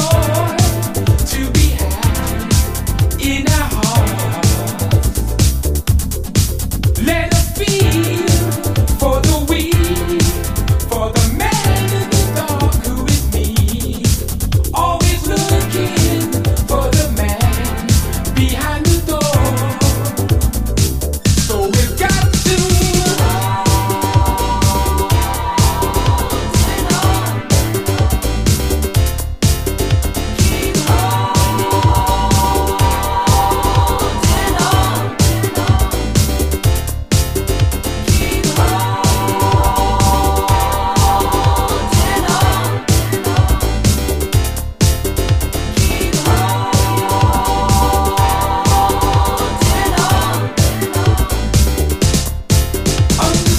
amor.